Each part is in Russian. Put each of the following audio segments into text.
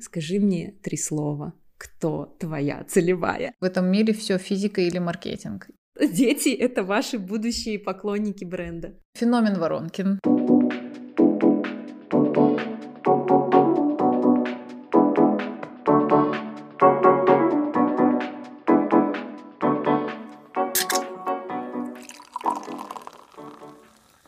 Скажи мне три слова. Кто твоя целевая? В этом мире все физика или маркетинг. Дети — это ваши будущие поклонники бренда. Феномен Воронкин.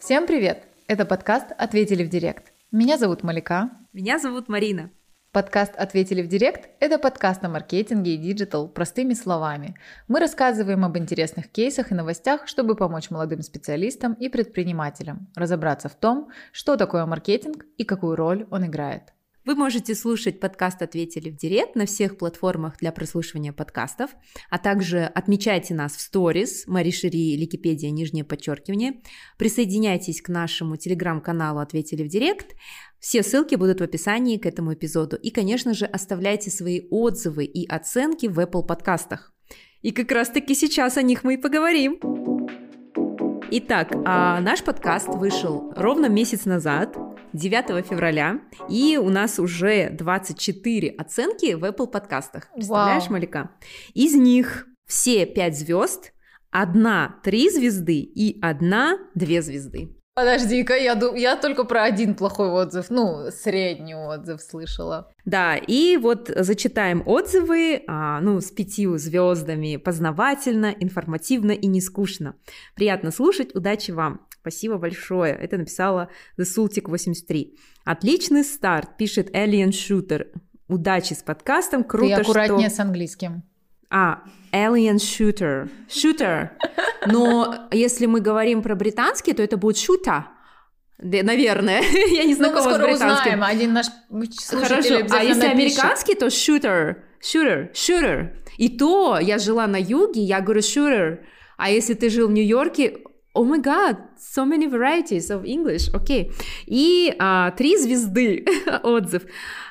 Всем привет! Это подкаст «Ответили в директ». Меня зовут Малика. Меня зовут Марина. Подкаст «Ответили в директ» — это подкаст о маркетинге и digital простыми словами. Мы рассказываем об интересных кейсах и новостях, чтобы помочь молодым специалистам и предпринимателям разобраться в том, что такое маркетинг и какую роль он играет. Вы можете слушать подкаст «Ответили в директ» на всех платформах для прослушивания подкастов, а также отмечайте нас в сторис, Мари Шири, Ликипедия, нижнее подчеркивание. Присоединяйтесь к нашему телеграм-каналу «Ответили в директ». Все ссылки будут в описании к этому эпизоду. И, конечно же, оставляйте свои отзывы и оценки в Apple подкастах. И как раз-таки сейчас о них мы и поговорим. Итак, а наш подкаст вышел ровно месяц назад, 9 февраля, и у нас уже 24 оценки в Apple подкастах. Представляешь, Вау. Малика? Из них все 5 звезд, одна 3 звезды и одна 2 звезды. Подожди-ка, я, я только про один плохой отзыв, ну, средний отзыв слышала. Да, и вот зачитаем отзывы, а, ну, с пятью звездами, познавательно, информативно и не скучно. Приятно слушать, удачи вам. Спасибо большое. Это написала The Sultic 83. Отличный старт, пишет Alien Shooter. Удачи с подкастом, круто, Ты аккуратнее что... с английским. А, Alien Shooter. Shooter. Но если мы говорим про британский, то это будет шута. Наверное, я не знакома ну, мы скоро с британским. узнаем, один наш слушатель Хорошо, а если напишет. американский, то shooter, shooter, shooter. И то я жила на юге, я говорю shooter. А если ты жил в Нью-Йорке, Oh my god, so many varieties of English. Окей. Okay. И а, три звезды отзыв.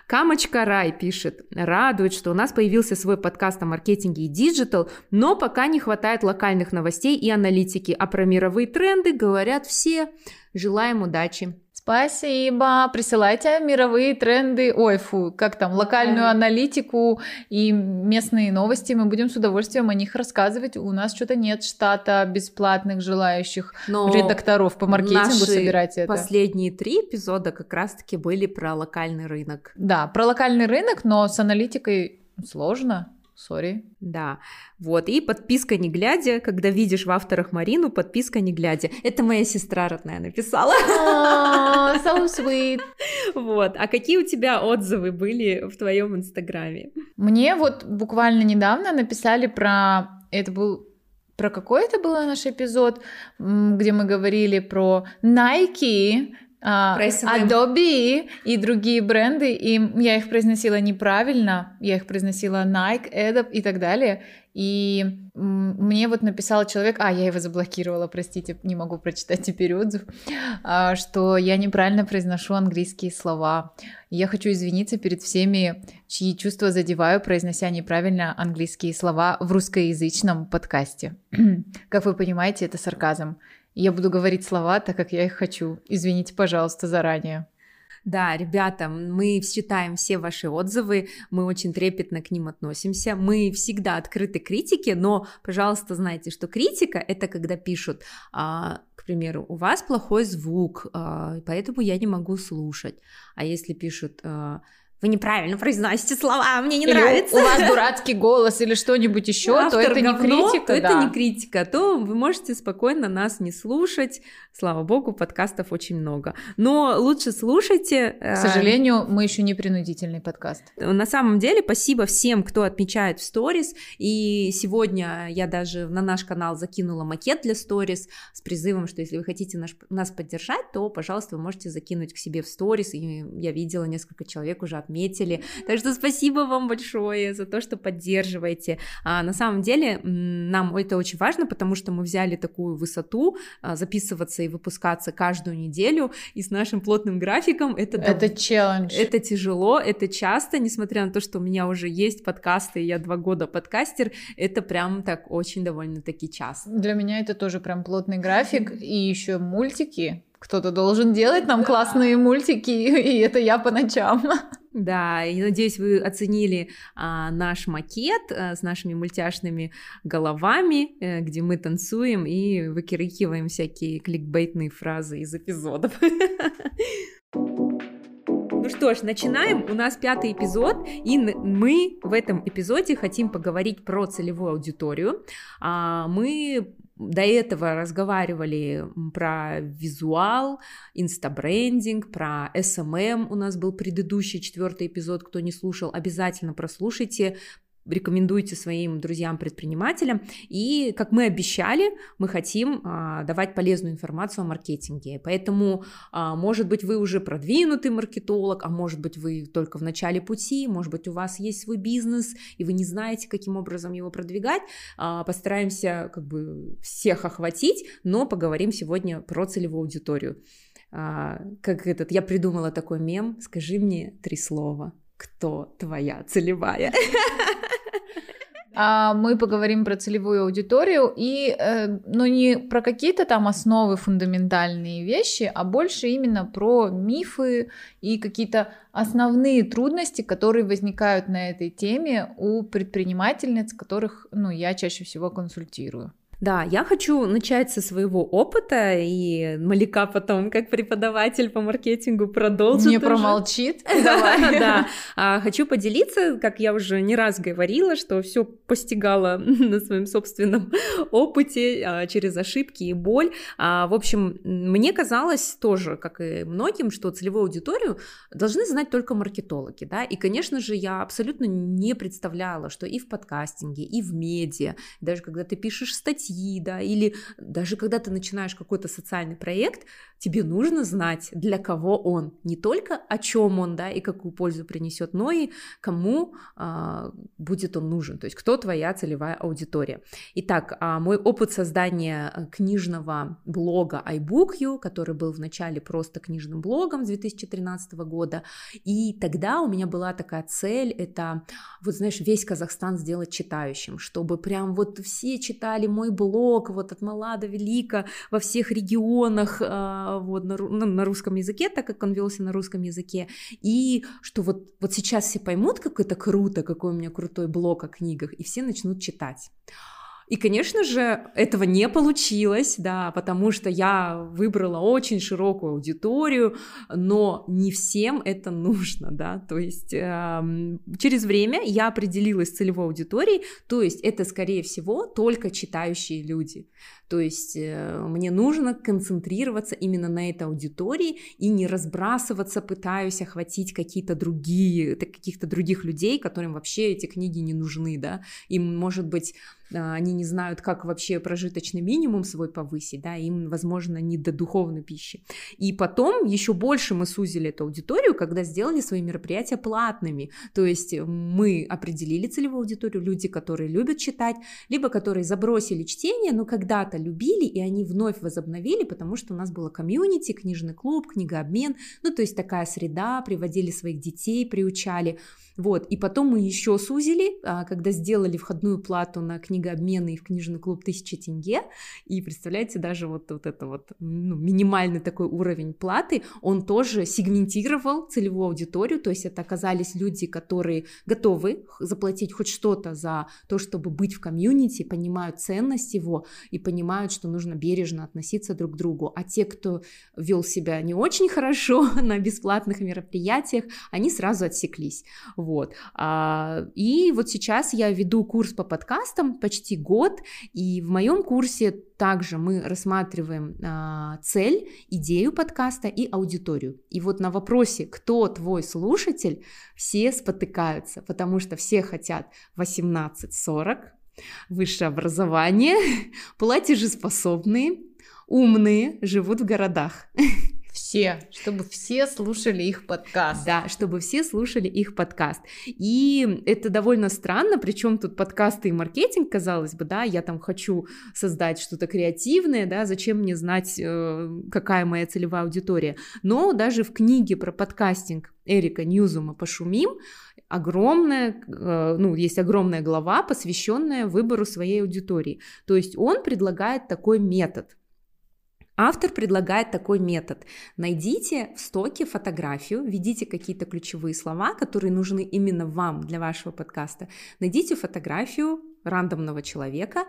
Камочка Рай пишет, радует, что у нас появился свой подкаст о маркетинге и digital, но пока не хватает локальных новостей и аналитики, а про мировые тренды говорят все. Желаем удачи. Спасибо. Присылайте мировые тренды, ой, фу, как там, локальную аналитику и местные новости. Мы будем с удовольствием о них рассказывать. У нас что-то нет штата бесплатных желающих Но редакторов по маркетингу собирать это. Последние три эпизода как раз-таки были про локальный рынок. Да, про локальный рынок, но с аналитикой сложно. Сори. Да, вот. И подписка не глядя, когда видишь в авторах Марину, подписка не глядя. Это моя сестра родная написала. Oh, so sweet. Вот. А какие у тебя отзывы были в твоем инстаграме? Мне вот буквально недавно написали про... Это был про какой это был наш эпизод, где мы говорили про Nike, а, Adobe и другие бренды, и я их произносила неправильно, я их произносила Nike, Adobe и так далее, и мне вот написал человек, а, я его заблокировала, простите, не могу прочитать теперь отзыв, а, что я неправильно произношу английские слова. Я хочу извиниться перед всеми, чьи чувства задеваю, произнося неправильно английские слова в русскоязычном подкасте. Как вы понимаете, это сарказм. Я буду говорить слова так, как я их хочу. Извините, пожалуйста, заранее. Да, ребята, мы читаем все ваши отзывы, мы очень трепетно к ним относимся, мы всегда открыты критике, но, пожалуйста, знайте, что критика это когда пишут, а, к примеру, у вас плохой звук, а, поэтому я не могу слушать, а если пишут а, вы неправильно произносите слова, мне не или нравится. У вас дурацкий голос или что-нибудь еще, Автор то это говно, не критика. То да. это не критика, то вы можете спокойно нас не слушать. Слава богу, подкастов очень много. Но лучше слушайте. К сожалению, мы еще не принудительный подкаст. На самом деле, спасибо всем, кто отмечает в сторис. И сегодня я даже на наш канал закинула макет для сторис с призывом, что если вы хотите наш, нас поддержать, то, пожалуйста, вы можете закинуть к себе в сторис. И я видела несколько человек уже отметили. Так что спасибо вам большое за то, что поддерживаете. А, на самом деле нам это очень важно, потому что мы взяли такую высоту а, записываться и выпускаться каждую неделю, и с нашим плотным графиком это... Это челлендж. Это тяжело, это часто, несмотря на то, что у меня уже есть подкасты, и я два года подкастер, это прям так очень довольно-таки часто. Для меня это тоже прям плотный график, и еще мультики, кто-то должен делать нам классные мультики, и это я по ночам. Да, и надеюсь, вы оценили а, наш макет а, с нашими мультяшными головами, а, где мы танцуем и выкрикиваем всякие кликбейтные фразы из эпизодов. Ну что ж, начинаем. У нас пятый эпизод, и мы в этом эпизоде хотим поговорить про целевую аудиторию. А, мы до этого разговаривали про визуал, инстабрендинг, про SMM. У нас был предыдущий четвертый эпизод. Кто не слушал, обязательно прослушайте рекомендуйте своим друзьям-предпринимателям. И, как мы обещали, мы хотим а, давать полезную информацию о маркетинге. Поэтому, а, может быть, вы уже продвинутый маркетолог, а может быть, вы только в начале пути, может быть, у вас есть свой бизнес, и вы не знаете, каким образом его продвигать. А, постараемся как бы всех охватить, но поговорим сегодня про целевую аудиторию. А, как этот, я придумала такой мем, скажи мне три слова. Кто твоя целевая? А, мы поговорим про целевую аудиторию и, э, но не про какие-то там основы фундаментальные вещи, а больше именно про мифы и какие-то основные трудности, которые возникают на этой теме у предпринимательниц, которых, ну, я чаще всего консультирую. Да, я хочу начать со своего опыта, и Малика потом, как преподаватель по маркетингу, продолжит. Не промолчит. Да, а, хочу поделиться, как я уже не раз говорила, что все постигала на своем собственном опыте а, через ошибки и боль. А, в общем, мне казалось тоже, как и многим, что целевую аудиторию должны знать только маркетологи, да, и, конечно же, я абсолютно не представляла, что и в подкастинге, и в медиа, даже когда ты пишешь статьи, статьи, да, или даже когда ты начинаешь какой-то социальный проект, тебе нужно знать, для кого он, не только о чем он, да, и какую пользу принесет, но и кому а, будет он нужен, то есть кто твоя целевая аудитория. Итак, а, мой опыт создания э, книжного блога iBookYou, который был вначале просто книжным блогом с 2013 года, и тогда у меня была такая цель, это, вот знаешь, весь Казахстан сделать читающим, чтобы прям вот все читали мой блог, вот от мала до велика, во всех регионах, а, вот на, ну, на русском языке, так как он велся на русском языке, и что вот, вот сейчас все поймут, как это круто, какой у меня крутой блог о книгах, и все начнут читать. И, конечно же, этого не получилось, да, потому что я выбрала очень широкую аудиторию, но не всем это нужно, да, то есть э, через время я определилась с целевой аудиторией, то есть это, скорее всего, только читающие люди. То есть э, мне нужно концентрироваться именно на этой аудитории и не разбрасываться, пытаюсь охватить какие-то другие, каких-то других людей, которым вообще эти книги не нужны, да, им, может быть, а, они не знают, как вообще прожиточный минимум свой повысить, да, им, возможно, не до духовной пищи. И потом еще больше мы сузили эту аудиторию, когда сделали свои мероприятия платными, то есть мы определили целевую аудиторию, люди, которые любят читать, либо которые забросили чтение, но когда-то любили, и они вновь возобновили, потому что у нас было комьюнити, книжный клуб, книгообмен, ну, то есть такая среда, приводили своих детей, приучали, вот, и потом мы еще сузили, а, когда сделали входную плату на книгообмены и в книжный клуб 1000 тенге, и представляете, даже вот, вот это вот ну, минимальный такой уровень платы, он тоже сегментировал целевую аудиторию, то есть это оказались люди, которые готовы заплатить хоть что-то за то, чтобы быть в комьюнити, понимают ценность его и понимают, что нужно бережно относиться друг к другу, а те, кто вел себя не очень хорошо на бесплатных мероприятиях, они сразу отсеклись. Вот. А, и вот сейчас я веду курс по подкастам почти год, и в моем курсе также мы рассматриваем а, цель, идею подкаста и аудиторию. И вот на вопросе, кто твой слушатель, все спотыкаются, потому что все хотят 18-40, высшее образование, платежеспособные, умные, живут в городах. Все, чтобы все слушали их подкаст. Да, чтобы все слушали их подкаст. И это довольно странно, причем тут подкасты и маркетинг, казалось бы, да, я там хочу создать что-то креативное, да, зачем мне знать, э, какая моя целевая аудитория. Но даже в книге про подкастинг Эрика Ньюзума «Пошумим» огромная, э, ну, есть огромная глава, посвященная выбору своей аудитории. То есть он предлагает такой метод – Автор предлагает такой метод. Найдите в стоке фотографию, введите какие-то ключевые слова, которые нужны именно вам для вашего подкаста. Найдите фотографию рандомного человека,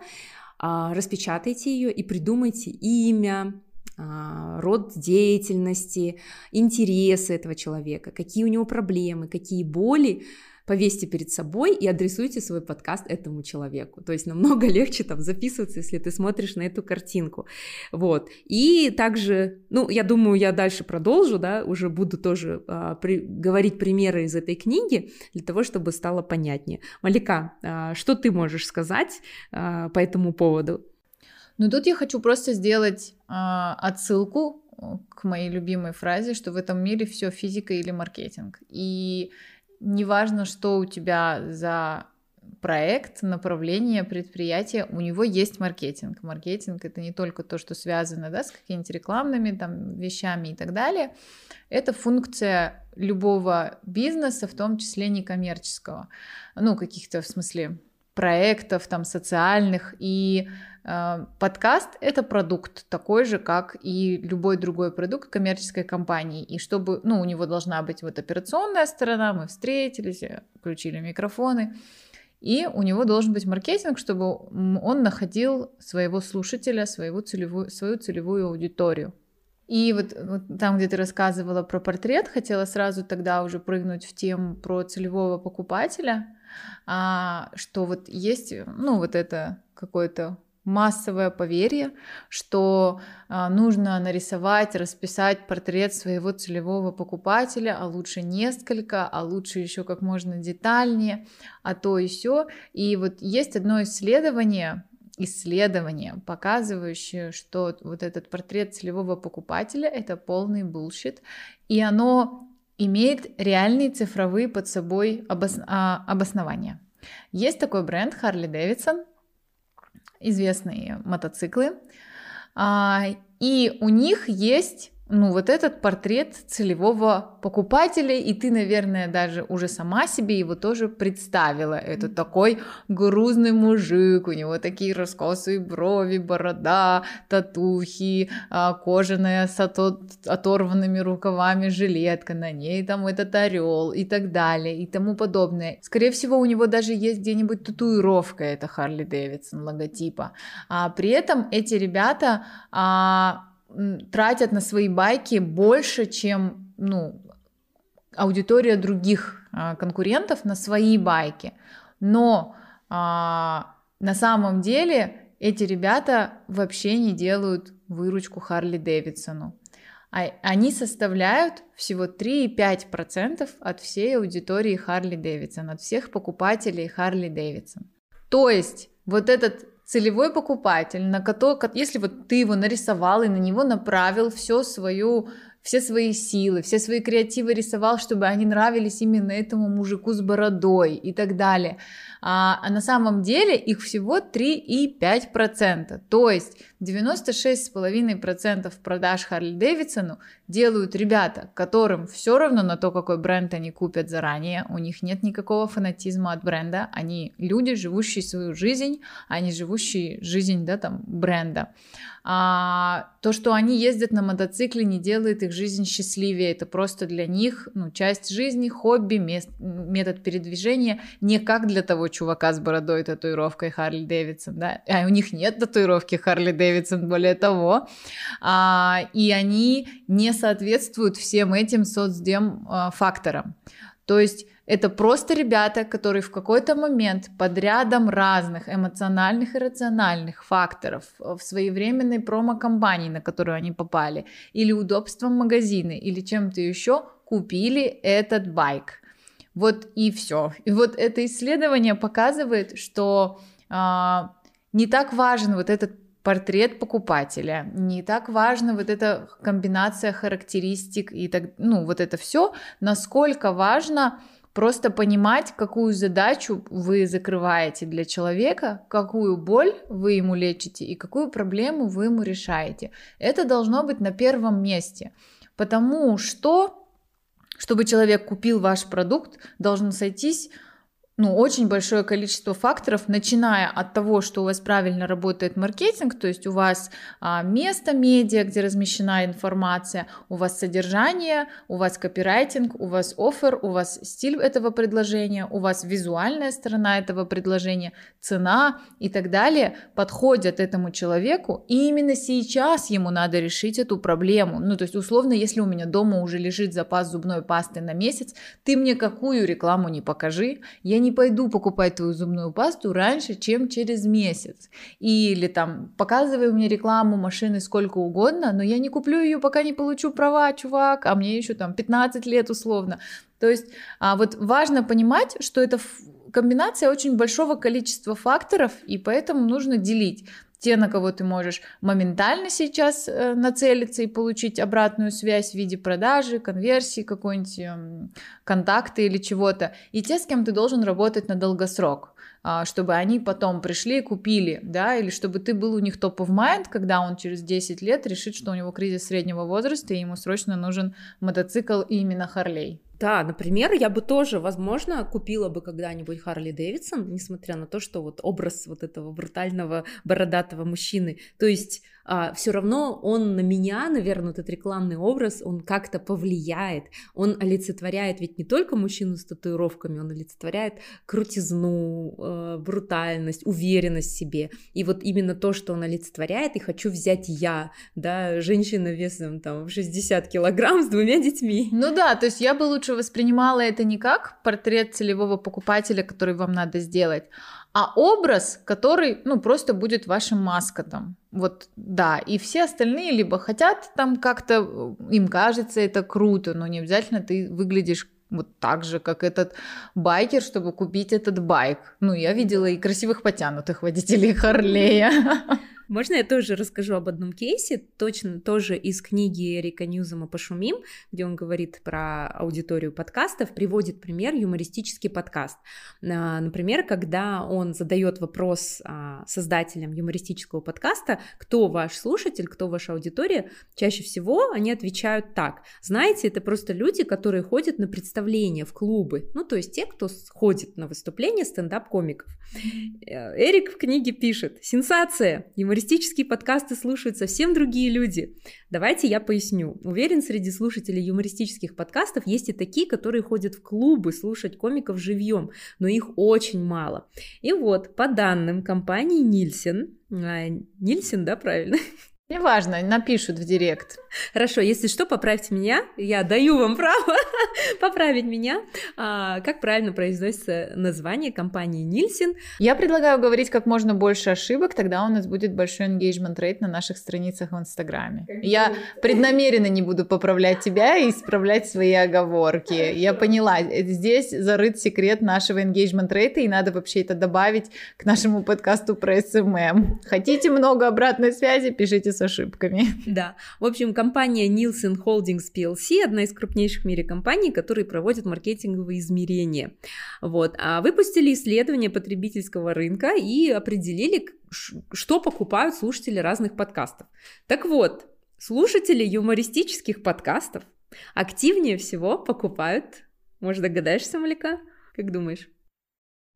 а, распечатайте ее и придумайте имя, а, род деятельности, интересы этого человека, какие у него проблемы, какие боли, повесьте перед собой и адресуйте свой подкаст этому человеку. То есть намного легче там записываться, если ты смотришь на эту картинку. Вот. И также, ну, я думаю, я дальше продолжу, да, уже буду тоже а, при, говорить примеры из этой книги для того, чтобы стало понятнее. Малика, а, что ты можешь сказать а, по этому поводу? Ну, тут я хочу просто сделать а, отсылку к моей любимой фразе, что в этом мире все физика или маркетинг. И неважно, что у тебя за проект, направление, предприятие, у него есть маркетинг. Маркетинг это не только то, что связано да, с какими-то рекламными там, вещами и так далее. Это функция любого бизнеса, в том числе некоммерческого. Ну, каких-то в смысле проектов там социальных и э, подкаст это продукт такой же как и любой другой продукт коммерческой компании. И чтобы ну у него должна быть вот операционная сторона мы встретились включили микрофоны и у него должен быть маркетинг чтобы он находил своего слушателя своего целевую свою целевую аудиторию. И вот, вот там, где ты рассказывала про портрет, хотела сразу тогда уже прыгнуть в тему про целевого покупателя что вот есть, ну, вот это какое-то массовое поверье, что а, нужно нарисовать, расписать портрет своего целевого покупателя, а лучше несколько, а лучше еще как можно детальнее, а то и все. И вот есть одно исследование, исследование, показывающее, что вот этот портрет целевого покупателя это полный bullshit, и оно имеет реальные цифровые под собой обос... а, обоснования. Есть такой бренд Harley Davidson, известные мотоциклы, а, и у них есть ну, вот этот портрет целевого покупателя, и ты, наверное, даже уже сама себе его тоже представила. Это такой грузный мужик, у него такие раскосые брови, борода, татухи, а, кожаная с оторванными рукавами жилетка, на ней там этот орел и так далее и тому подобное. Скорее всего, у него даже есть где-нибудь татуировка, это Харли Дэвидсон логотипа. А при этом эти ребята а, тратят на свои байки больше, чем ну, аудитория других а, конкурентов на свои байки. Но а, на самом деле эти ребята вообще не делают выручку Харли Дэвидсону. А, они составляют всего 3,5% от всей аудитории Харли Дэвидсон, от всех покупателей Харли Дэвидсон. То есть вот этот целевой покупатель, на который, если вот ты его нарисовал и на него направил все свою все свои силы, все свои креативы рисовал, чтобы они нравились именно этому мужику с бородой и так далее. А, а на самом деле их всего 3,5%. То есть 96,5% продаж Харли Дэвидсону делают ребята, которым все равно на то, какой бренд они купят заранее, у них нет никакого фанатизма от бренда, они люди, живущие свою жизнь, а не живущие жизнь, да, там, бренда. А, то, что они ездят на мотоцикле, не делает их жизнь счастливее. Это просто для них ну, часть жизни, хобби, мест, метод передвижения, не как для того чувака с бородой, татуировкой Харли Дэвидсон. Да? А у них нет татуировки Харли Дэвидсон, более того. А, и они не соответствуют всем этим соцдем а, факторам. То есть это просто ребята, которые в какой-то момент под рядом разных эмоциональных и рациональных факторов в своевременной промо-компании, на которую они попали, или удобством магазина, или чем-то еще, купили этот байк. Вот и все. И вот это исследование показывает, что а, не так важен вот этот портрет покупателя, не так важно вот эта комбинация характеристик и так, ну вот это все, насколько важно Просто понимать, какую задачу вы закрываете для человека, какую боль вы ему лечите и какую проблему вы ему решаете. Это должно быть на первом месте. Потому что, чтобы человек купил ваш продукт, должен сойтись ну, очень большое количество факторов, начиная от того, что у вас правильно работает маркетинг, то есть у вас а, место медиа, где размещена информация, у вас содержание, у вас копирайтинг, у вас офер, у вас стиль этого предложения, у вас визуальная сторона этого предложения, цена и так далее подходят этому человеку, и именно сейчас ему надо решить эту проблему. Ну, то есть, условно, если у меня дома уже лежит запас зубной пасты на месяц, ты мне какую рекламу не покажи, я не пойду покупать твою зубную пасту раньше, чем через месяц. Или там, показывай мне рекламу машины сколько угодно, но я не куплю ее, пока не получу права, чувак, а мне еще там 15 лет условно. То есть а, вот важно понимать, что это комбинация очень большого количества факторов, и поэтому нужно делить те, на кого ты можешь моментально сейчас э, нацелиться и получить обратную связь в виде продажи, конверсии какой-нибудь, э, контакты или чего-то, и те, с кем ты должен работать на долгосрок а, чтобы они потом пришли и купили, да, или чтобы ты был у них топ of mind, когда он через 10 лет решит, что у него кризис среднего возраста, и ему срочно нужен мотоцикл именно Харлей. Да, например, я бы тоже, возможно, купила бы когда-нибудь Харли Дэвидсон, несмотря на то, что вот образ вот этого брутального бородатого мужчины. То есть а, все равно он на меня, наверное, этот рекламный образ, он как-то повлияет. Он олицетворяет ведь не только мужчину с татуировками, он олицетворяет крутизну, э, брутальность, уверенность в себе. И вот именно то, что он олицетворяет, и хочу взять я, да, женщина весом там в 60 килограмм с двумя детьми. Ну да, то есть я бы лучше воспринимала это не как портрет целевого покупателя, который вам надо сделать, а образ, который, ну, просто будет вашим маскотом. Вот, да, и все остальные либо хотят там как-то, им кажется это круто, но не обязательно ты выглядишь вот так же, как этот байкер, чтобы купить этот байк. Ну, я видела и красивых потянутых водителей Харлея. Можно я тоже расскажу об одном кейсе, точно тоже из книги Эрика Ньюзома «Пошумим», где он говорит про аудиторию подкастов, приводит пример юмористический подкаст. А, например, когда он задает вопрос а, создателям юмористического подкаста, кто ваш слушатель, кто ваша аудитория, чаще всего они отвечают так. Знаете, это просто люди, которые ходят на представления в клубы, ну, то есть те, кто ходит на выступления стендап-комиков. Э, Эрик в книге пишет, сенсация, юмористический Юмористические подкасты слушают совсем другие люди. Давайте я поясню. Уверен, среди слушателей юмористических подкастов есть и такие, которые ходят в клубы слушать комиков живьем, но их очень мало. И вот, по данным компании Нильсен, а, Нильсен, да, правильно? Неважно, напишут в директ. Хорошо, если что, поправьте меня. Я даю вам право поправить меня. А, как правильно произносится название компании Нильсен? Я предлагаю говорить как можно больше ошибок, тогда у нас будет большой engagement rate на наших страницах в Инстаграме. Я преднамеренно не буду поправлять тебя и исправлять свои оговорки. Я поняла, здесь зарыт секрет нашего engagement rate, и надо вообще это добавить к нашему подкасту про SMM. Хотите много обратной связи, пишите ошибками. Да. В общем, компания Nielsen Holdings PLC одна из крупнейших в мире компаний, которые проводят маркетинговые измерения. Вот. А выпустили исследование потребительского рынка и определили, что покупают слушатели разных подкастов. Так вот, слушатели юмористических подкастов активнее всего покупают, может, догадаешься, Малика? Как думаешь?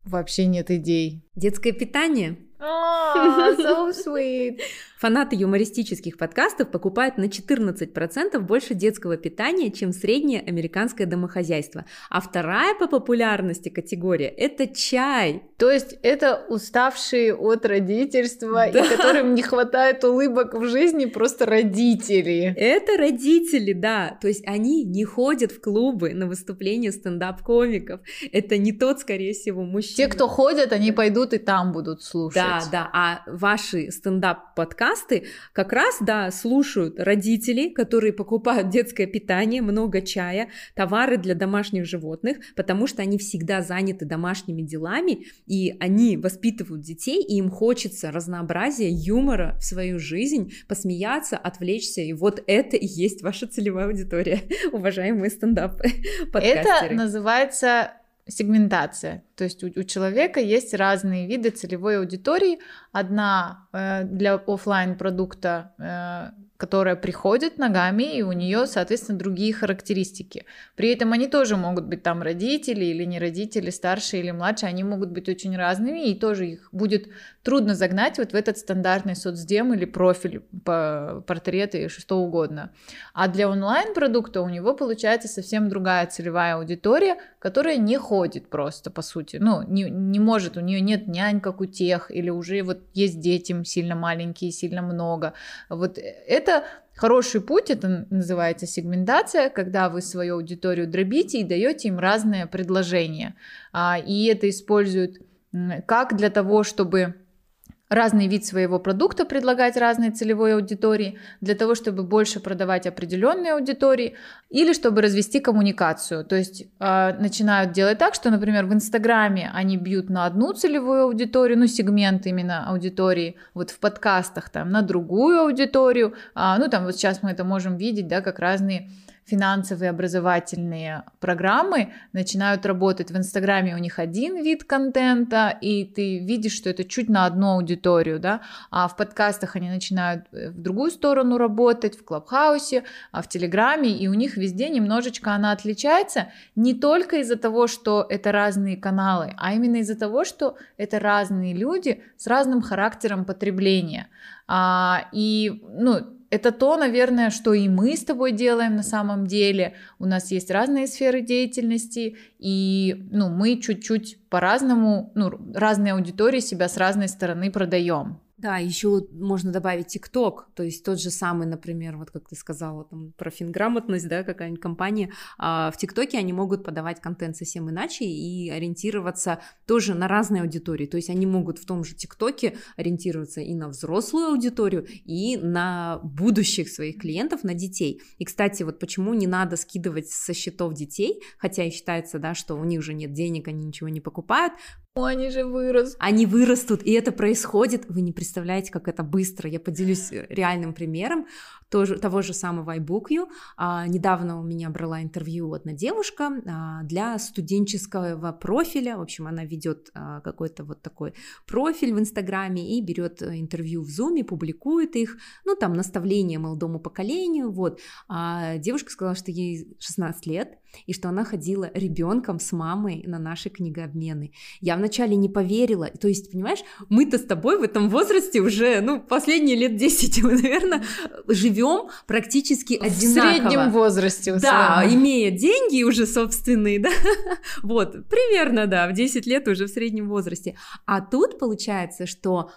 Вообще нет идей. Детское питание. Oh, so sweet. Фанаты юмористических подкастов покупают на 14% больше детского питания, чем среднее американское домохозяйство. А вторая по популярности категория – это чай. То есть это уставшие от родительства да. и которым не хватает улыбок в жизни просто родители. Это родители, да. То есть они не ходят в клубы на выступления стендап-комиков. Это не тот, скорее всего, мужчина. Те, кто ходят, они пойдут и там будут слушать. Да, да. А ваши стендап-подкасты как раз, да, слушают родители, которые покупают детское питание, много чая, товары для домашних животных, потому что они всегда заняты домашними делами, и они воспитывают детей, и им хочется разнообразия, юмора в свою жизнь, посмеяться, отвлечься, и вот это и есть ваша целевая аудитория, уважаемые стендап-подкастеры. Это называется сегментация. То есть у, у человека есть разные виды целевой аудитории. Одна э, для офлайн продукта э, которая приходит ногами, и у нее, соответственно, другие характеристики. При этом они тоже могут быть там родители или не родители, старшие или младшие, они могут быть очень разными, и тоже их будет трудно загнать вот в этот стандартный соцдем или профиль по портреты, что угодно. А для онлайн-продукта у него получается совсем другая целевая аудитория, которая не ходит просто, по сути. Ну, не, не может, у нее нет нянь, как у тех, или уже вот есть дети сильно маленькие, сильно много. Вот это Хороший путь, это называется сегментация, когда вы свою аудиторию дробите и даете им разные предложения. А, и это используют как для того, чтобы разный вид своего продукта предлагать разной целевой аудитории, для того, чтобы больше продавать определенной аудитории, или чтобы развести коммуникацию. То есть э, начинают делать так, что, например, в Инстаграме они бьют на одну целевую аудиторию, ну, сегмент именно аудитории, вот в подкастах там на другую аудиторию, э, ну, там вот сейчас мы это можем видеть, да, как разные финансовые образовательные программы начинают работать в Инстаграме, у них один вид контента, и ты видишь, что это чуть на одну аудиторию, да, а в подкастах они начинают э, в другую сторону работать, в Клабхаусе, а в Телеграме, и у них везде немножечко она отличается не только из-за того, что это разные каналы, а именно из-за того, что это разные люди с разным характером потребления. А, и, ну, это то, наверное, что и мы с тобой делаем на самом деле. У нас есть разные сферы деятельности, и ну, мы чуть-чуть по-разному, ну, разные аудитории себя с разной стороны продаем. Да, еще можно добавить ТикТок, то есть тот же самый, например, вот как ты сказала там про финграмотность, да, какая-нибудь компания, а в ТикТоке они могут подавать контент совсем иначе и ориентироваться тоже на разные аудитории, то есть они могут в том же ТикТоке ориентироваться и на взрослую аудиторию, и на будущих своих клиентов, на детей. И, кстати, вот почему не надо скидывать со счетов детей, хотя и считается, да, что у них же нет денег, они ничего не покупают, они же вырастут. Они вырастут, и это происходит. Вы не представляете, как это быстро. Я поделюсь э, реальным примером тоже, того же самого iBookU. А, недавно у меня брала интервью одна девушка а, для студенческого профиля. В общем, она ведет а, какой-то вот такой профиль в Инстаграме и берет э, интервью в Зуме, публикует их. Ну, там наставление молодому поколению. Вот. А девушка сказала, что ей 16 лет, и что она ходила ребенком с мамой на наши книгообмены. Я вначале не поверила. То есть, понимаешь, мы-то с тобой в этом возрасте уже, ну, последние лет 10, мы, наверное, живем практически одинаково. В среднем возрасте. Да, имея деньги уже собственные, да, вот, примерно, да, в 10 лет уже в среднем возрасте. А тут получается, что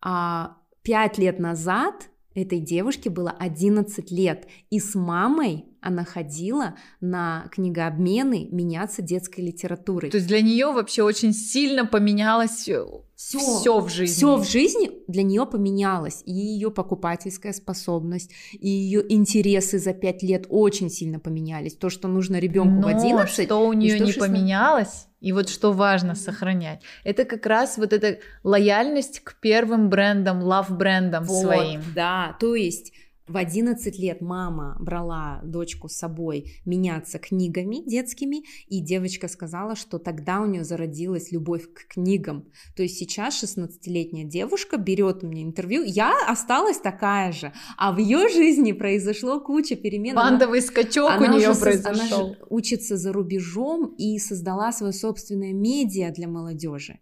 а, 5 лет назад этой девушке было 11 лет, и с мамой она ходила на книгообмены меняться детской литературой. То есть для нее вообще очень сильно поменялось все, все в жизни. Все в жизни для нее поменялось. И ее покупательская способность, и ее интересы за пять лет очень сильно поменялись. То, что нужно ребенку Но в 11. что у нее не поменялось, и вот что важно сохранять, это как раз вот эта лояльность к первым брендам, love брендам вот, своим. Да, то есть в 11 лет мама брала дочку с собой меняться книгами детскими, и девочка сказала, что тогда у нее зародилась любовь к книгам. То есть сейчас 16-летняя девушка берет у меня интервью, я осталась такая же, а в ее жизни произошло куча перемен. Бандовый скачок она у нее произошел. Она учится за рубежом и создала свое собственное медиа для молодежи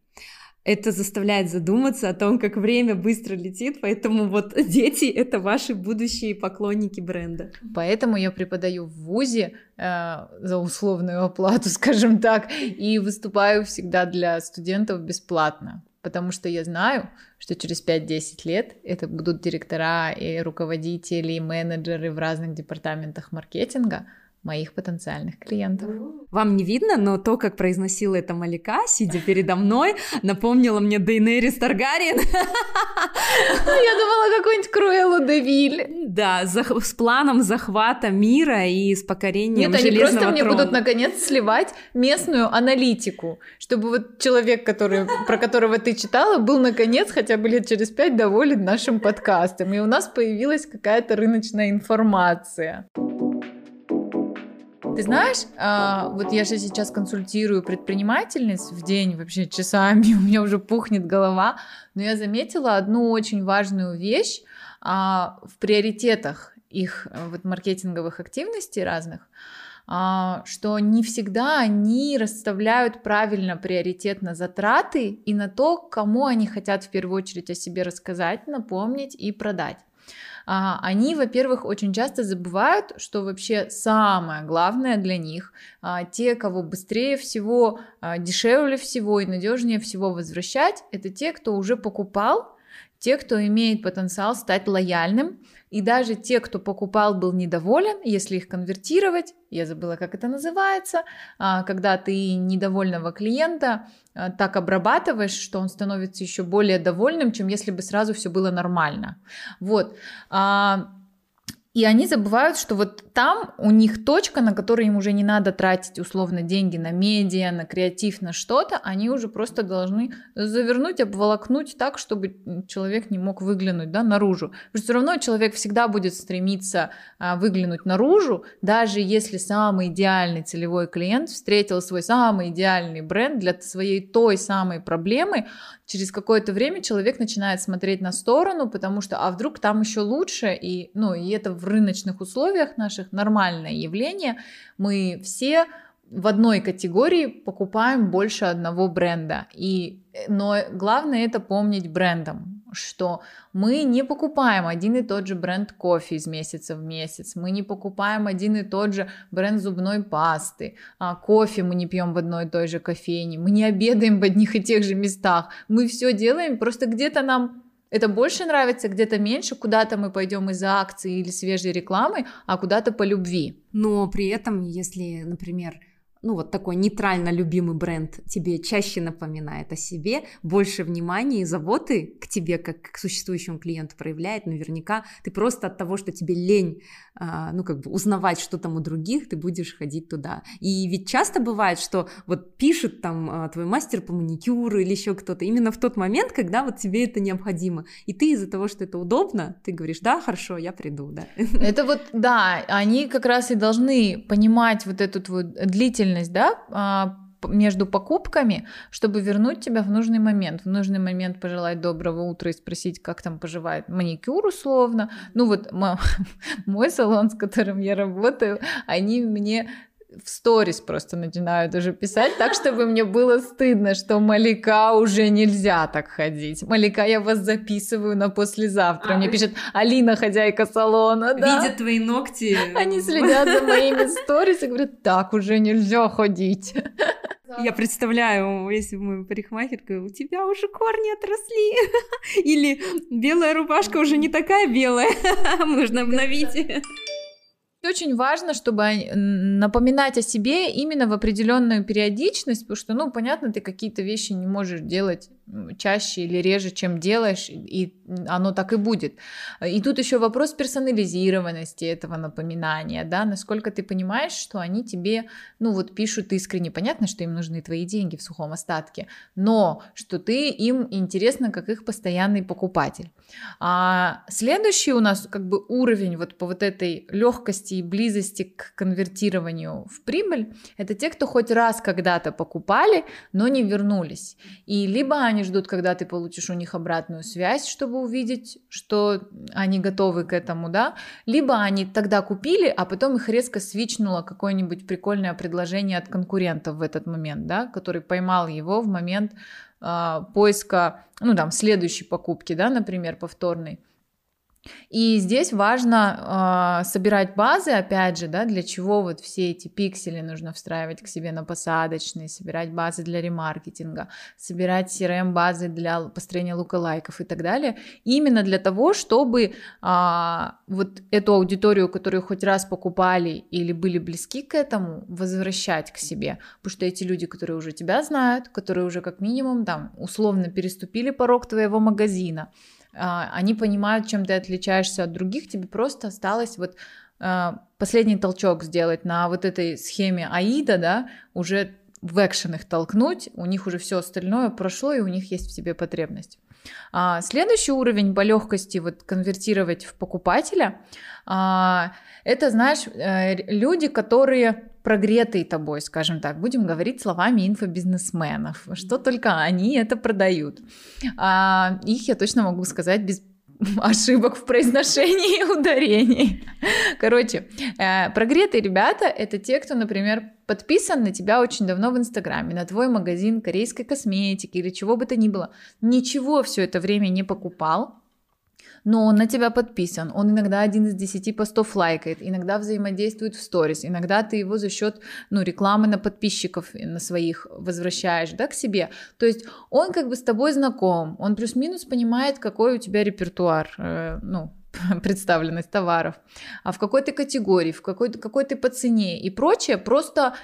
это заставляет задуматься о том, как время быстро летит, поэтому вот дети — это ваши будущие поклонники бренда. Поэтому я преподаю в ВУЗе э, за условную оплату, скажем так, и выступаю всегда для студентов бесплатно, потому что я знаю, что через 5-10 лет это будут директора и руководители, и менеджеры в разных департаментах маркетинга — моих потенциальных клиентов. Вам не видно, но то, как произносила это Малика, сидя передо мной, напомнило мне Дейнерис Таргариен. Я думала, какой-нибудь Круэллу Девиль. Да, с планом захвата мира и с покорением Нет, они просто мне будут наконец сливать местную аналитику, чтобы вот человек, который, про которого ты читала, был наконец хотя бы лет через пять доволен нашим подкастом, и у нас появилась какая-то рыночная информация. Ты знаешь, а, вот я же сейчас консультирую предпринимательниц в день вообще часами, у меня уже пухнет голова, но я заметила одну очень важную вещь, а, в приоритетах их э, вот, маркетинговых активностей разных, а, что не всегда они расставляют правильно приоритет на затраты и на то, кому они хотят в первую очередь о себе рассказать, напомнить и продать. А, они, во-первых, очень часто забывают, что вообще самое главное для них, а, те, кого быстрее всего, дешевле всего и надежнее всего возвращать, это те, кто уже покупал, те, кто имеет потенциал стать лояльным, и даже те, кто покупал, был недоволен, если их конвертировать, я забыла, как это называется, а, когда ты недовольного клиента а, так обрабатываешь, что он становится еще более довольным, чем если бы сразу все было нормально. Вот. И они забывают, что вот там у них точка, на которой им уже не надо тратить условно деньги на медиа, на креатив, на что-то, они уже просто должны завернуть, обволокнуть так, чтобы человек не мог выглянуть да, наружу. Потому что все равно человек всегда будет стремиться а, выглянуть наружу, даже если самый идеальный целевой клиент встретил свой самый идеальный бренд для своей той самой проблемы, через какое-то время человек начинает смотреть на сторону, потому что, а вдруг там еще лучше, и, ну, и это в рыночных условиях наших нормальное явление, мы все в одной категории покупаем больше одного бренда. И, но главное это помнить брендом, что мы не покупаем один и тот же бренд кофе из месяца в месяц, мы не покупаем один и тот же бренд зубной пасты, а кофе мы не пьем в одной и той же кофейне, мы не обедаем в одних и тех же местах, мы все делаем, просто где-то нам это больше нравится, где-то меньше, куда-то мы пойдем из-за акции или свежей рекламы, а куда-то по любви. Но при этом, если, например, ну, вот такой нейтрально любимый бренд тебе чаще напоминает о себе, больше внимания и заботы к тебе, как к существующему клиенту проявляет, наверняка ты просто от того, что тебе лень, а, ну, как бы узнавать, что там у других, ты будешь ходить туда. И ведь часто бывает, что вот пишет там а, твой мастер по маникюру или еще кто-то именно в тот момент, когда вот тебе это необходимо. И ты из-за того, что это удобно, ты говоришь, да, хорошо, я приду, да. Это вот, да, они как раз и должны понимать вот эту твою длительность длительность, да, а, между покупками, чтобы вернуть тебя в нужный момент. В нужный момент пожелать доброго утра и спросить, как там поживает маникюр условно. Ну вот мой салон, с которым я работаю, они мне в сторис просто начинают уже писать так, чтобы мне было стыдно, что Малика уже нельзя так ходить. Малика, я вас записываю на послезавтра. А, мне пишет Алина, хозяйка салона. Да? Видят твои ногти. Они следят за моими сторис и говорят, так уже нельзя ходить. Я представляю, если мы парикмахерка, у тебя уже корни отросли. Или белая рубашка уже не такая белая, можно обновить. Очень важно, чтобы напоминать о себе именно в определенную периодичность, потому что, ну, понятно, ты какие-то вещи не можешь делать чаще или реже, чем делаешь, и оно так и будет. И тут еще вопрос персонализированности этого напоминания, да, насколько ты понимаешь, что они тебе, ну вот пишут искренне, понятно, что им нужны твои деньги в сухом остатке, но что ты им интересно как их постоянный покупатель. А следующий у нас как бы уровень вот по вот этой легкости и близости к конвертированию в прибыль, это те, кто хоть раз когда-то покупали, но не вернулись. И либо они ждут, когда ты получишь у них обратную связь, чтобы увидеть, что они готовы к этому, да, либо они тогда купили, а потом их резко свичнуло какое-нибудь прикольное предложение от конкурентов в этот момент, да, который поймал его в момент э, поиска, ну там, следующей покупки, да, например, повторной. И здесь важно э, собирать базы, опять же, да, для чего вот все эти пиксели нужно встраивать к себе на посадочные, собирать базы для ремаркетинга, собирать CRM-базы для построения лукалайков и так далее, именно для того, чтобы э, вот эту аудиторию, которую хоть раз покупали или были близки к этому, возвращать к себе, потому что эти люди, которые уже тебя знают, которые уже как минимум там условно переступили порог твоего магазина, они понимают, чем ты отличаешься от других, тебе просто осталось вот а, последний толчок сделать на вот этой схеме Аида, да, уже в экшен их толкнуть, у них уже все остальное прошло, и у них есть в себе потребность. А, следующий уровень по легкости вот конвертировать в покупателя, а, это, знаешь, э, люди, которые прогретые тобой, скажем так, будем говорить словами инфобизнесменов, что только они это продают. А, их я точно могу сказать без ошибок в произношении и ударении. Короче, э, прогретые ребята — это те, кто, например, подписан на тебя очень давно в Инстаграме, на твой магазин корейской косметики или чего бы то ни было. Ничего все это время не покупал, но он на тебя подписан, он иногда один из десяти постов лайкает, иногда взаимодействует в сторис, иногда ты его за счет ну, рекламы на подписчиков на своих возвращаешь да, к себе. То есть он как бы с тобой знаком, он плюс-минус понимает, какой у тебя репертуар, э, ну, представленность товаров, а в какой то категории, в какой, какой ты по цене и прочее, просто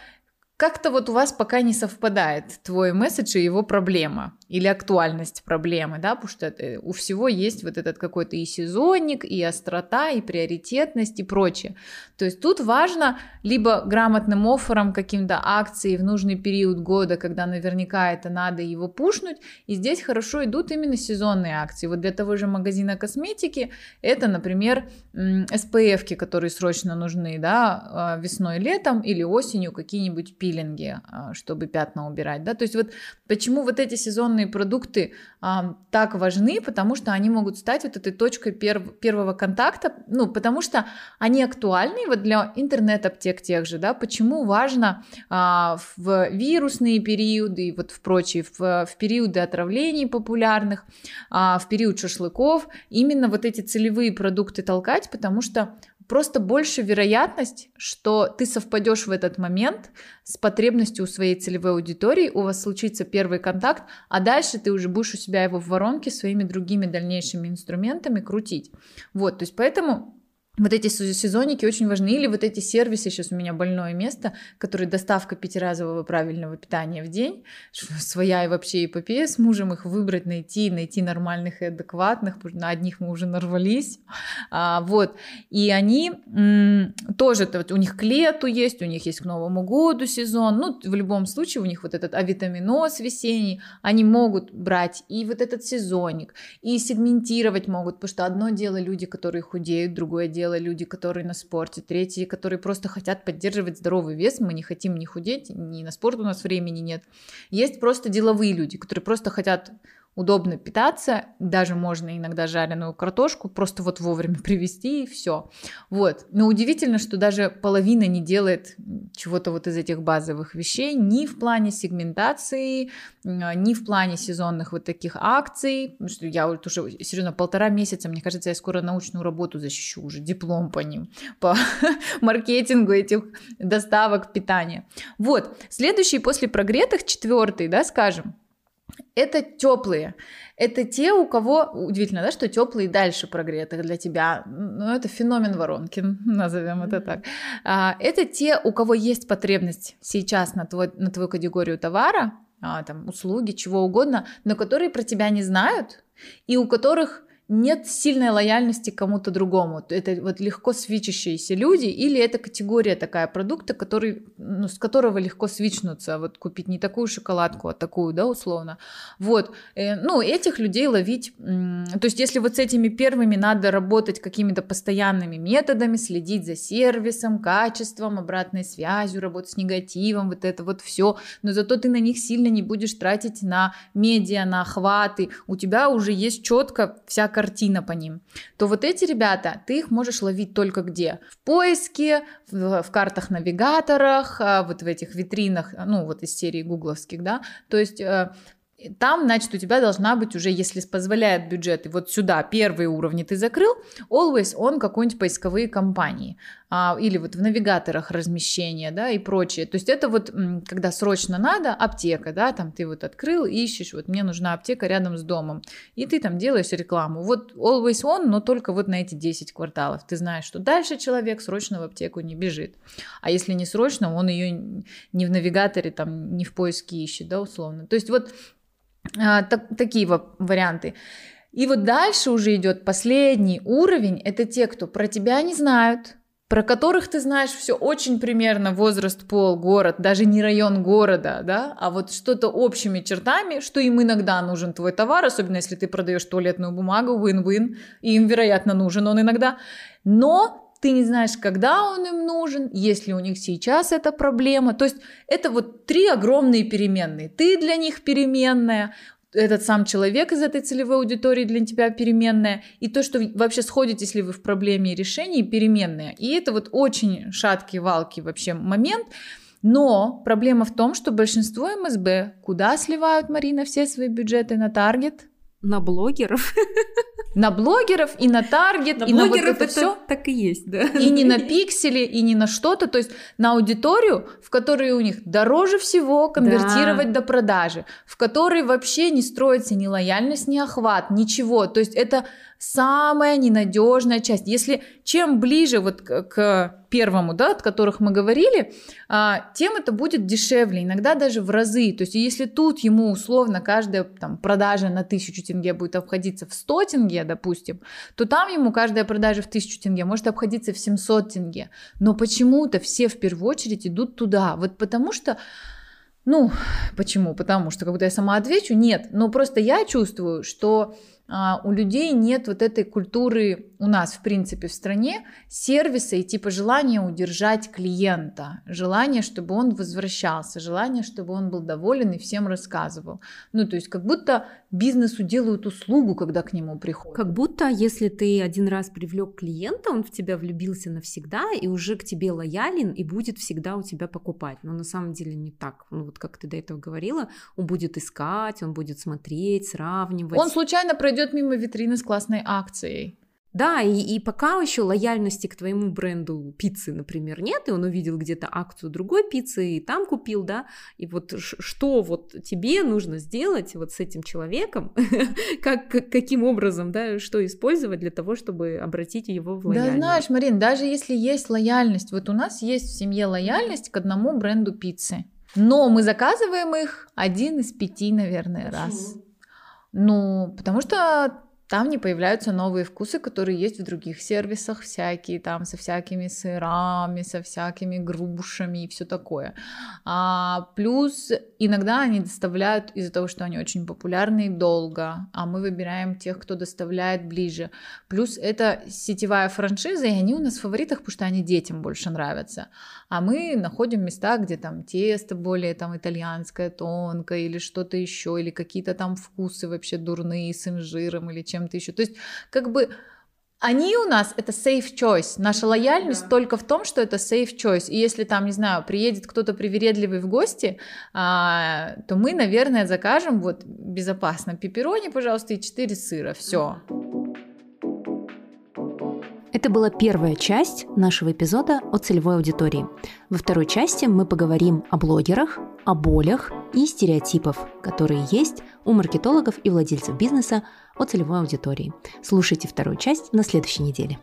как-то вот у вас пока не совпадает твой месседж и его проблема или актуальность проблемы, да, потому что это, у всего есть вот этот какой-то и сезонник, и острота, и приоритетность, и прочее. То есть тут важно либо грамотным оффером каким-то акции в нужный период года, когда наверняка это надо его пушнуть, и здесь хорошо идут именно сезонные акции. Вот для того же магазина косметики это, например, SPF, которые срочно нужны, да, а, весной, летом или осенью какие-нибудь пилинги, а, чтобы пятна убирать, да, то есть вот почему вот эти сезонные информационные продукты а, так важны, потому что они могут стать вот этой точкой перв, первого контакта, ну, потому что они актуальны вот для интернет-аптек тех же, да, почему важно а, в вирусные периоды и вот в прочие, в, в периоды отравлений популярных, а, в период шашлыков, именно вот эти целевые продукты толкать, потому что просто больше вероятность, что ты совпадешь в этот момент с потребностью у своей целевой аудитории, у вас случится первый контакт, а дальше ты уже будешь у себя его в воронке своими другими дальнейшими инструментами крутить. Вот, то есть поэтому вот эти сезонники очень важны, или вот эти сервисы, сейчас у меня больное место, которые доставка пятиразового правильного питания в день, своя и вообще эпопея с мужем их выбрать, найти, найти нормальных и адекватных, на одних мы уже нарвались, а, вот, и они м- тоже, вот, у них к лету есть, у них есть к Новому году сезон, ну, в любом случае у них вот этот авитаминоз весенний, они могут брать и вот этот сезонник, и сегментировать могут, потому что одно дело люди, которые худеют, другое дело дело люди, которые на спорте, третьи, которые просто хотят поддерживать здоровый вес, мы не хотим не худеть, ни на спорт у нас времени нет. Есть просто деловые люди, которые просто хотят удобно питаться, даже можно иногда жареную картошку просто вот вовремя привезти и все. Вот. Но удивительно, что даже половина не делает чего-то вот из этих базовых вещей ни в плане сегментации, ни в плане сезонных вот таких акций, что я вот уже серьезно полтора месяца, мне кажется, я скоро научную работу защищу, уже диплом по ним, по маркетингу этих доставок питания. Вот, следующий после прогретых, четвертый, да, скажем, это теплые. Это те, у кого удивительно, да, что теплые дальше прогретых для тебя. Ну, это феномен воронки, назовем это так. А, это те, у кого есть потребность сейчас на, твой, на твою категорию товара, а, там, услуги, чего угодно, но которые про тебя не знают, и у которых нет сильной лояльности кому-то другому. Это вот легко свичащиеся люди, или это категория такая продукта, который, ну, с которого легко свичнуться, вот купить не такую шоколадку, а такую, да, условно. Вот, э, ну, этих людей ловить, то есть если вот с этими первыми надо работать какими-то постоянными методами, следить за сервисом, качеством, обратной связью, работать с негативом, вот это вот все, но зато ты на них сильно не будешь тратить на медиа, на охваты, у тебя уже есть четко вся картина по ним, то вот эти ребята, ты их можешь ловить только где? В поиске, в, в картах-навигаторах, а, вот в этих витринах, ну вот из серии гугловских, да, то есть э, там, значит, у тебя должна быть уже, если позволяет бюджет, и вот сюда первые уровни ты закрыл, always on какой-нибудь поисковые компании, а, или вот в навигаторах размещения, да, и прочее. То есть это вот, когда срочно надо, аптека, да, там ты вот открыл, ищешь, вот мне нужна аптека рядом с домом, и ты там делаешь рекламу. Вот always on, но только вот на эти 10 кварталов. Ты знаешь, что дальше человек срочно в аптеку не бежит. А если не срочно, он ее не в навигаторе, там, не в поиске ищет, да, условно. То есть вот а, так, такие варианты. И вот дальше уже идет последний уровень. Это те, кто про тебя не знают, про которых ты знаешь все очень примерно, возраст, пол, город, даже не район города, да, а вот что-то общими чертами, что им иногда нужен твой товар, особенно если ты продаешь туалетную бумагу, win-win, и им, вероятно, нужен он иногда, но ты не знаешь, когда он им нужен, есть ли у них сейчас эта проблема. То есть это вот три огромные переменные. Ты для них переменная, этот сам человек из этой целевой аудитории для тебя переменная, и то, что вообще сходитесь ли вы в проблеме и решении, переменная. И это вот очень шаткий, валкий вообще момент. Но проблема в том, что большинство МСБ куда сливают, Марина, все свои бюджеты на таргет? На блогеров. На блогеров и на таргет, на и на вот это, это все. Так и есть, да. И не на пиксели, и не на что-то, то есть на аудиторию, в которой у них дороже всего конвертировать да. до продажи, в которой вообще не строится ни лояльность, ни охват, ничего. То есть это самая ненадежная часть. Если чем ближе вот к, к первому, да, от которых мы говорили, а, тем это будет дешевле, иногда даже в разы. То есть если тут ему условно каждая там, продажа на тысячу тенге будет обходиться в 100 тенге, допустим, то там ему каждая продажа в тысячу тенге может обходиться в 700 тенге. Но почему-то все в первую очередь идут туда. Вот потому что ну, почему? Потому что, когда я сама отвечу, нет. Но просто я чувствую, что у людей нет вот этой культуры у нас, в принципе, в стране, сервиса и типа желания удержать клиента, желание, чтобы он возвращался, желание, чтобы он был доволен и всем рассказывал. Ну, то есть как будто бизнесу делают услугу, когда к нему приходят. Как будто, если ты один раз привлек клиента, он в тебя влюбился навсегда и уже к тебе лоялен и будет всегда у тебя покупать. Но на самом деле не так. Ну, вот как ты до этого говорила, он будет искать, он будет смотреть, сравнивать. Он случайно пройдет мимо витрины с классной акцией. Да, и, и пока еще лояльности к твоему бренду пиццы, например, нет, и он увидел где-то акцию другой пиццы и там купил, да, и вот что вот тебе нужно сделать вот с этим человеком, как, каким образом, да, что использовать для того, чтобы обратить его в лояльность. Да знаешь, Марин, даже если есть лояльность, вот у нас есть в семье лояльность к одному бренду пиццы, но мы заказываем их один из пяти, наверное, Почему? раз. Ну, потому что там не появляются новые вкусы, которые есть в других сервисах, всякие там со всякими сырами, со всякими грушами и все такое. А, плюс иногда они доставляют из-за того, что они очень популярны и долго, а мы выбираем тех, кто доставляет ближе. Плюс это сетевая франшиза, и они у нас в фаворитах, потому что они детям больше нравятся. А мы находим места, где там тесто более там итальянское, тонкое или что-то еще, или какие-то там вкусы вообще дурные с инжиром или чем чем-то еще. То есть, как бы они у нас это safe choice. Наша лояльность да. только в том, что это safe choice. И если там, не знаю, приедет кто-то привередливый в гости, а, то мы, наверное, закажем вот безопасно пепперони, пожалуйста, и 4 сыра. Все. Это была первая часть нашего эпизода о целевой аудитории. Во второй части мы поговорим о блогерах, о болях и стереотипах, которые есть у маркетологов и владельцев бизнеса о целевой аудитории. Слушайте вторую часть на следующей неделе.